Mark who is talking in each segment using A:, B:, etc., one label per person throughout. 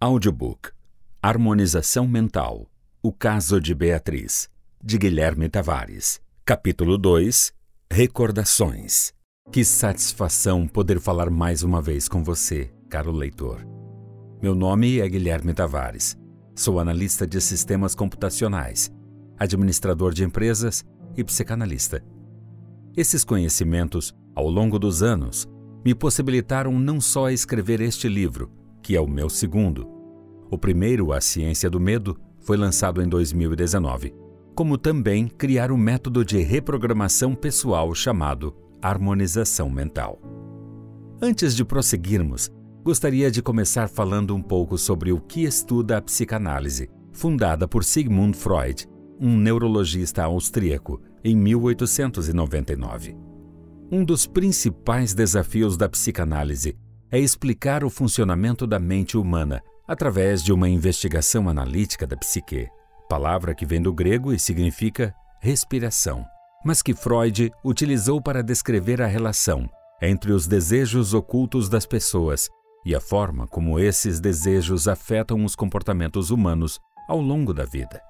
A: Audiobook Harmonização Mental O Caso de Beatriz, de Guilherme Tavares. Capítulo 2 Recordações. Que satisfação poder falar mais uma vez com você, caro leitor. Meu nome é Guilherme Tavares. Sou analista de sistemas computacionais, administrador de empresas e psicanalista. Esses conhecimentos, ao longo dos anos, me possibilitaram não só escrever este livro, que é o meu segundo. O primeiro, A Ciência do Medo, foi lançado em 2019, como também criar um método de reprogramação pessoal chamado harmonização mental. Antes de prosseguirmos, gostaria de começar falando um pouco sobre o que estuda a psicanálise, fundada por Sigmund Freud, um neurologista austríaco, em 1899. Um dos principais desafios da psicanálise é explicar o funcionamento da mente humana através de uma investigação analítica da psique, palavra que vem do grego e significa respiração, mas que Freud utilizou para descrever a relação entre os desejos ocultos das pessoas e a forma como esses desejos afetam os comportamentos humanos ao longo da vida.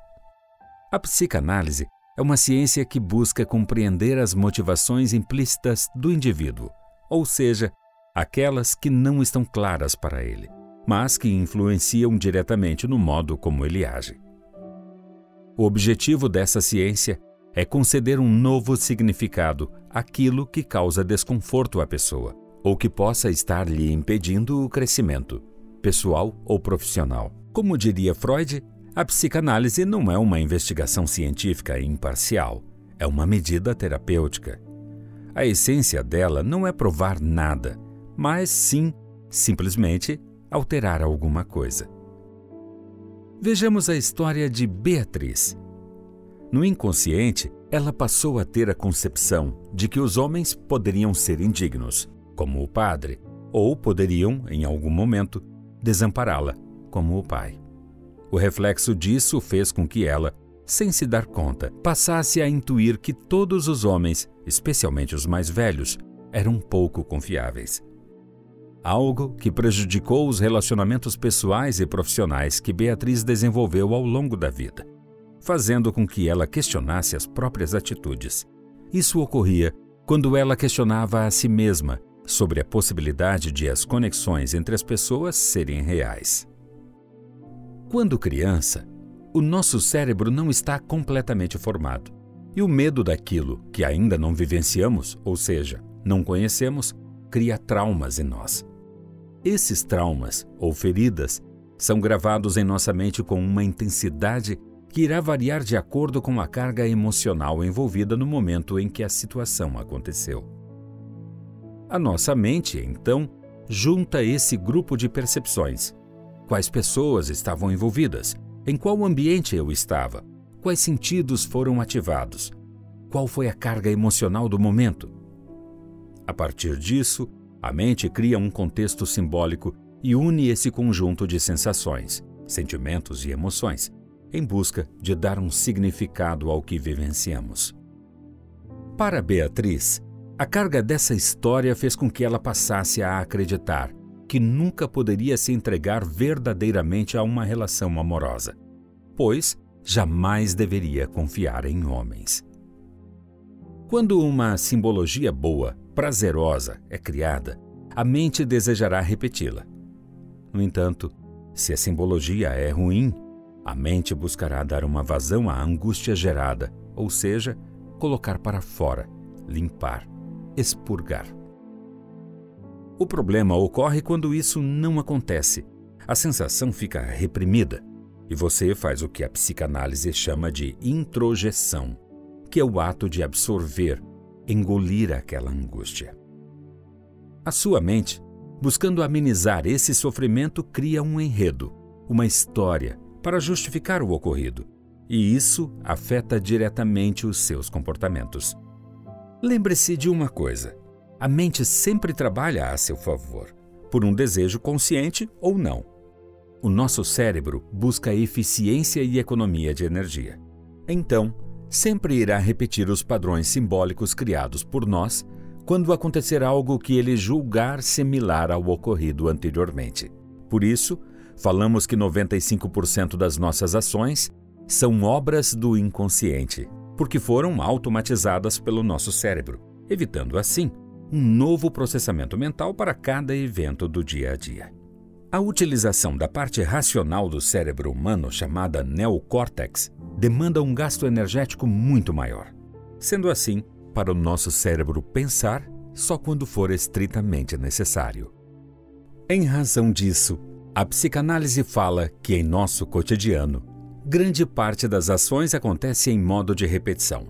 A: A psicanálise é uma ciência que busca compreender as motivações implícitas do indivíduo, ou seja, aquelas que não estão claras para ele, mas que influenciam diretamente no modo como ele age. O objetivo dessa ciência é conceder um novo significado àquilo que causa desconforto à pessoa ou que possa estar lhe impedindo o crescimento, pessoal ou profissional. Como diria Freud, a psicanálise não é uma investigação científica imparcial, é uma medida terapêutica. A essência dela não é provar nada, mas sim, simplesmente, alterar alguma coisa. Vejamos a história de Beatriz. No inconsciente, ela passou a ter a concepção de que os homens poderiam ser indignos, como o padre, ou poderiam, em algum momento, desampará-la, como o pai. O reflexo disso fez com que ela, sem se dar conta, passasse a intuir que todos os homens, especialmente os mais velhos, eram pouco confiáveis algo que prejudicou os relacionamentos pessoais e profissionais que Beatriz desenvolveu ao longo da vida, fazendo com que ela questionasse as próprias atitudes. Isso ocorria quando ela questionava a si mesma sobre a possibilidade de as conexões entre as pessoas serem reais. Quando criança, o nosso cérebro não está completamente formado, e o medo daquilo que ainda não vivenciamos, ou seja, não conhecemos, cria traumas em nós. Esses traumas ou feridas são gravados em nossa mente com uma intensidade que irá variar de acordo com a carga emocional envolvida no momento em que a situação aconteceu. A nossa mente, então, junta esse grupo de percepções. Quais pessoas estavam envolvidas? Em qual ambiente eu estava? Quais sentidos foram ativados? Qual foi a carga emocional do momento? A partir disso, a mente cria um contexto simbólico e une esse conjunto de sensações, sentimentos e emoções, em busca de dar um significado ao que vivenciamos. Para Beatriz, a carga dessa história fez com que ela passasse a acreditar que nunca poderia se entregar verdadeiramente a uma relação amorosa, pois jamais deveria confiar em homens. Quando uma simbologia boa prazerosa é criada, a mente desejará repeti-la. No entanto, se a simbologia é ruim, a mente buscará dar uma vazão à angústia gerada, ou seja, colocar para fora, limpar, expurgar. O problema ocorre quando isso não acontece. A sensação fica reprimida e você faz o que a psicanálise chama de introjeção, que é o ato de absorver, engolir aquela angústia. A sua mente, buscando amenizar esse sofrimento, cria um enredo, uma história, para justificar o ocorrido, e isso afeta diretamente os seus comportamentos. Lembre-se de uma coisa: a mente sempre trabalha a seu favor, por um desejo consciente ou não. O nosso cérebro busca eficiência e economia de energia. Então, sempre irá repetir os padrões simbólicos criados por nós quando acontecer algo que ele julgar similar ao ocorrido anteriormente. Por isso, falamos que 95% das nossas ações são obras do inconsciente, porque foram automatizadas pelo nosso cérebro, evitando assim um novo processamento mental para cada evento do dia a dia. A utilização da parte racional do cérebro humano, chamada neocórtex, demanda um gasto energético muito maior. Sendo assim, para o nosso cérebro pensar só quando for estritamente necessário. Em razão disso, a psicanálise fala que em nosso cotidiano, grande parte das ações acontece em modo de repetição.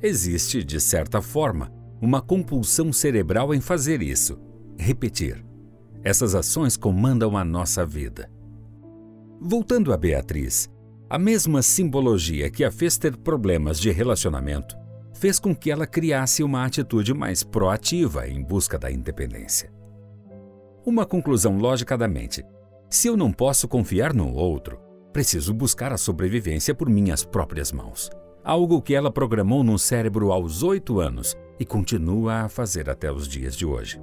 A: Existe, de certa forma, uma compulsão cerebral em fazer isso, repetir. Essas ações comandam a nossa vida. Voltando a Beatriz, a mesma simbologia que a fez ter problemas de relacionamento fez com que ela criasse uma atitude mais proativa em busca da independência. Uma conclusão lógica da mente se eu não posso confiar no outro, preciso buscar a sobrevivência por minhas próprias mãos. Algo que ela programou no cérebro aos oito anos e continua a fazer até os dias de hoje.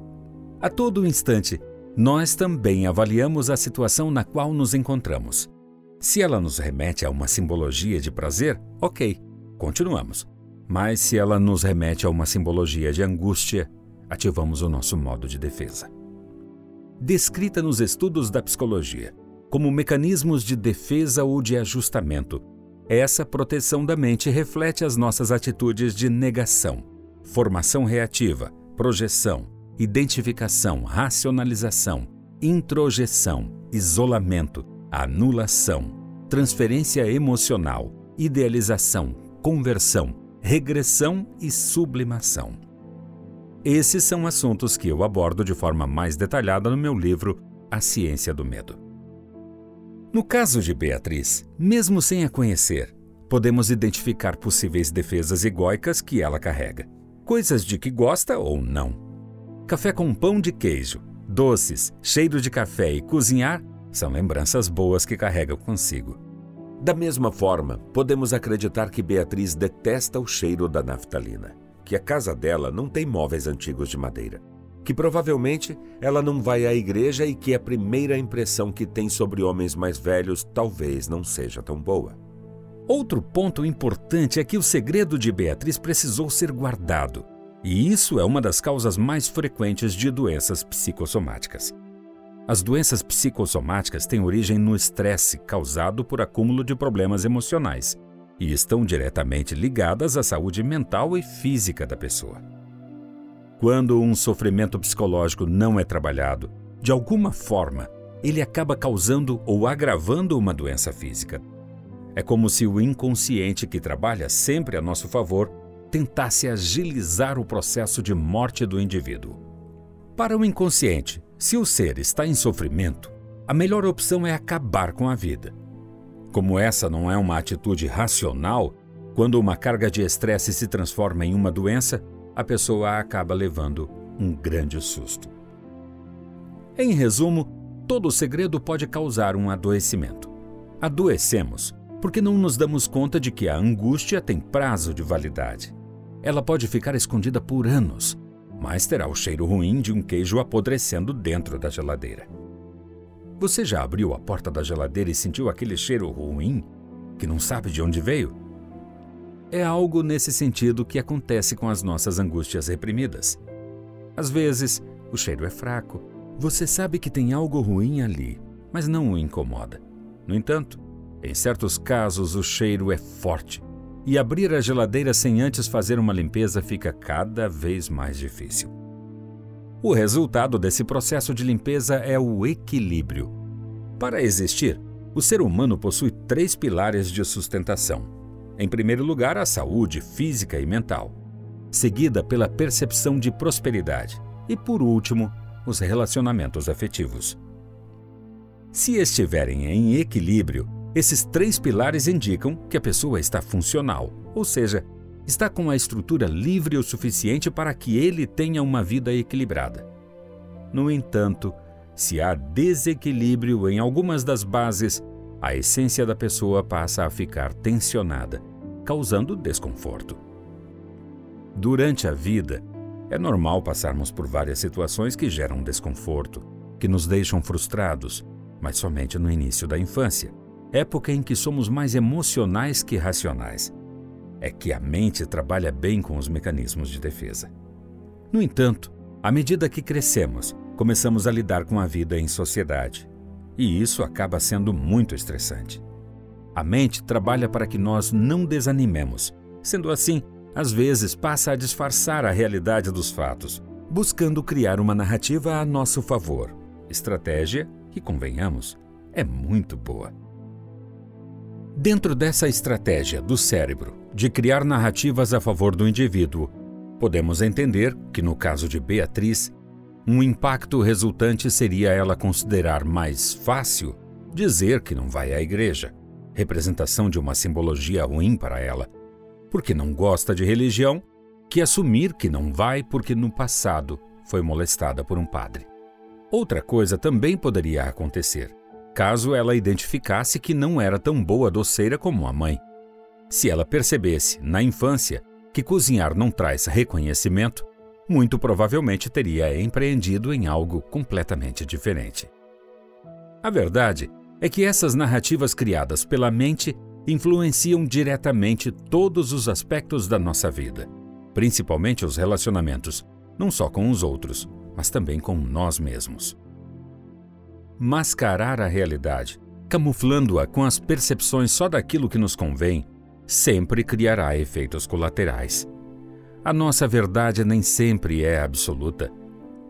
A: A todo instante, nós também avaliamos a situação na qual nos encontramos. Se ela nos remete a uma simbologia de prazer, ok, continuamos. Mas se ela nos remete a uma simbologia de angústia, ativamos o nosso modo de defesa descrita nos estudos da psicologia como mecanismos de defesa ou de ajustamento. Essa proteção da mente reflete as nossas atitudes de negação, formação reativa, projeção, identificação, racionalização, introjeção, isolamento, anulação, transferência emocional, idealização, conversão, regressão e sublimação. Esses são assuntos que eu abordo de forma mais detalhada no meu livro A Ciência do Medo. No caso de Beatriz, mesmo sem a conhecer, podemos identificar possíveis defesas egóicas que ela carrega, coisas de que gosta ou não. Café com pão de queijo, doces, cheiro de café e cozinhar são lembranças boas que carrega consigo. Da mesma forma, podemos acreditar que Beatriz detesta o cheiro da naftalina que a casa dela não tem móveis antigos de madeira, que provavelmente ela não vai à igreja e que a primeira impressão que tem sobre homens mais velhos talvez não seja tão boa. Outro ponto importante é que o segredo de Beatriz precisou ser guardado, e isso é uma das causas mais frequentes de doenças psicossomáticas. As doenças psicossomáticas têm origem no estresse causado por acúmulo de problemas emocionais e estão diretamente ligadas à saúde mental e física da pessoa. Quando um sofrimento psicológico não é trabalhado, de alguma forma, ele acaba causando ou agravando uma doença física. É como se o inconsciente que trabalha sempre a nosso favor tentasse agilizar o processo de morte do indivíduo. Para o inconsciente, se o ser está em sofrimento, a melhor opção é acabar com a vida. Como essa não é uma atitude racional, quando uma carga de estresse se transforma em uma doença, a pessoa acaba levando um grande susto. Em resumo, todo segredo pode causar um adoecimento. Adoecemos porque não nos damos conta de que a angústia tem prazo de validade. Ela pode ficar escondida por anos, mas terá o cheiro ruim de um queijo apodrecendo dentro da geladeira. Você já abriu a porta da geladeira e sentiu aquele cheiro ruim que não sabe de onde veio? É algo nesse sentido que acontece com as nossas angústias reprimidas. Às vezes, o cheiro é fraco, você sabe que tem algo ruim ali, mas não o incomoda. No entanto, em certos casos o cheiro é forte e abrir a geladeira sem antes fazer uma limpeza fica cada vez mais difícil. O resultado desse processo de limpeza é o equilíbrio. Para existir, o ser humano possui três pilares de sustentação. Em primeiro lugar, a saúde física e mental, seguida pela percepção de prosperidade e, por último, os relacionamentos afetivos. Se estiverem em equilíbrio, esses três pilares indicam que a pessoa está funcional, ou seja, está com a estrutura livre o suficiente para que ele tenha uma vida equilibrada. No entanto, se há desequilíbrio em algumas das bases, a essência da pessoa passa a ficar tensionada, causando desconforto. Durante a vida, é normal passarmos por várias situações que geram desconforto, que nos deixam frustrados, mas somente no início da infância, época em que somos mais emocionais que racionais. É que a mente trabalha bem com os mecanismos de defesa. No entanto, à medida que crescemos, começamos a lidar com a vida em sociedade. E isso acaba sendo muito estressante. A mente trabalha para que nós não desanimemos. Sendo assim, às vezes passa a disfarçar a realidade dos fatos, buscando criar uma narrativa a nosso favor. Estratégia que, convenhamos, é muito boa. Dentro dessa estratégia do cérebro de criar narrativas a favor do indivíduo, podemos entender que, no caso de Beatriz, um impacto resultante seria ela considerar mais fácil dizer que não vai à igreja, representação de uma simbologia ruim para ela, porque não gosta de religião, que assumir que não vai porque no passado foi molestada por um padre. Outra coisa também poderia acontecer, caso ela identificasse que não era tão boa doceira como a mãe. Se ela percebesse, na infância, que cozinhar não traz reconhecimento, muito provavelmente teria empreendido em algo completamente diferente. A verdade é que essas narrativas criadas pela mente influenciam diretamente todos os aspectos da nossa vida, principalmente os relacionamentos, não só com os outros, mas também com nós mesmos. Mascarar a realidade, camuflando-a com as percepções só daquilo que nos convém, sempre criará efeitos colaterais. A nossa verdade nem sempre é absoluta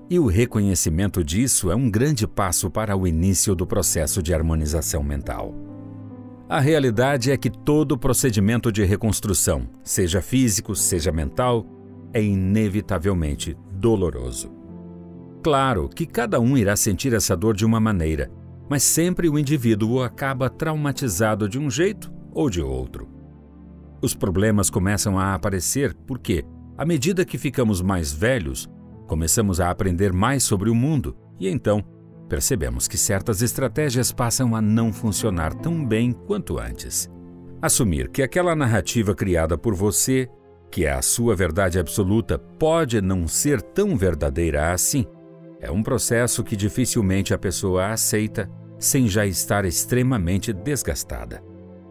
A: e o reconhecimento disso é um grande passo para o início do processo de harmonização mental. A realidade é que todo procedimento de reconstrução, seja físico, seja mental, é inevitavelmente doloroso. Claro que cada um irá sentir essa dor de uma maneira, mas sempre o indivíduo acaba traumatizado de um jeito ou de outro. Os problemas começam a aparecer porque, à medida que ficamos mais velhos, Começamos a aprender mais sobre o mundo e então percebemos que certas estratégias passam a não funcionar tão bem quanto antes. Assumir que aquela narrativa criada por você, que é a sua verdade absoluta, pode não ser tão verdadeira assim, é um processo que dificilmente a pessoa aceita sem já estar extremamente desgastada.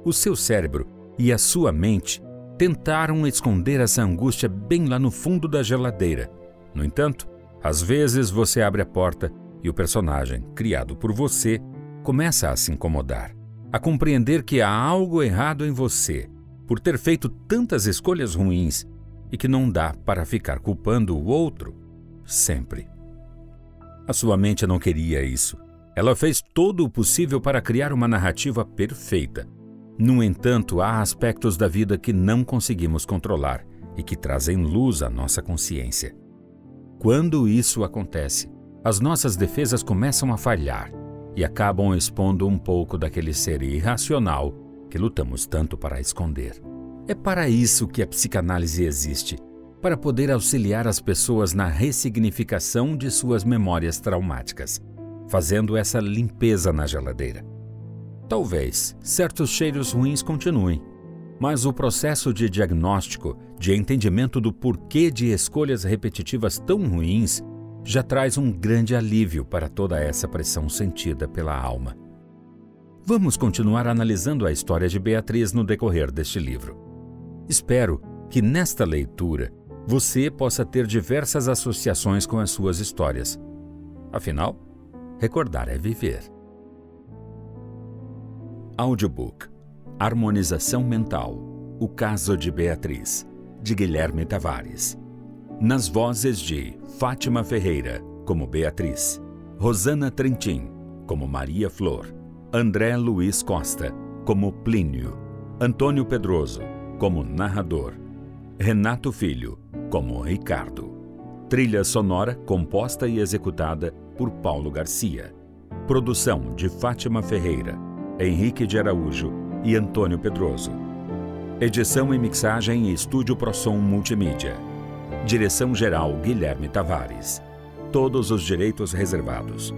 A: O seu cérebro e a sua mente tentaram esconder essa angústia bem lá no fundo da geladeira no entanto, às vezes você abre a porta e o personagem, criado por você, começa a se incomodar, a compreender que há algo errado em você por ter feito tantas escolhas ruins e que não dá para ficar culpando o outro sempre. A sua mente não queria isso. Ela fez todo o possível para criar uma narrativa perfeita. No entanto, há aspectos da vida que não conseguimos controlar e que trazem luz à nossa consciência. Quando isso acontece, as nossas defesas começam a falhar e acabam expondo um pouco daquele ser irracional que lutamos tanto para esconder. É para isso que a psicanálise existe para poder auxiliar as pessoas na ressignificação de suas memórias traumáticas, fazendo essa limpeza na geladeira. Talvez certos cheiros ruins continuem, mas o processo de diagnóstico, de entendimento do porquê de escolhas repetitivas tão ruins, já traz um grande alívio para toda essa pressão sentida pela alma. Vamos continuar analisando a história de Beatriz no decorrer deste livro. Espero que nesta leitura você possa ter diversas associações com as suas histórias. Afinal, recordar é viver. Audiobook Harmonização Mental O Caso de Beatriz, de Guilherme Tavares. Nas vozes de Fátima Ferreira, como Beatriz, Rosana Trentin, como Maria Flor, André Luiz Costa, como Plínio, Antônio Pedroso, como narrador, Renato Filho, como Ricardo. Trilha sonora composta e executada por Paulo Garcia. Produção de Fátima Ferreira, Henrique de Araújo e Antônio Pedroso. Edição e mixagem em Estúdio Prosom Multimídia. Direção-geral Guilherme Tavares. Todos os direitos reservados.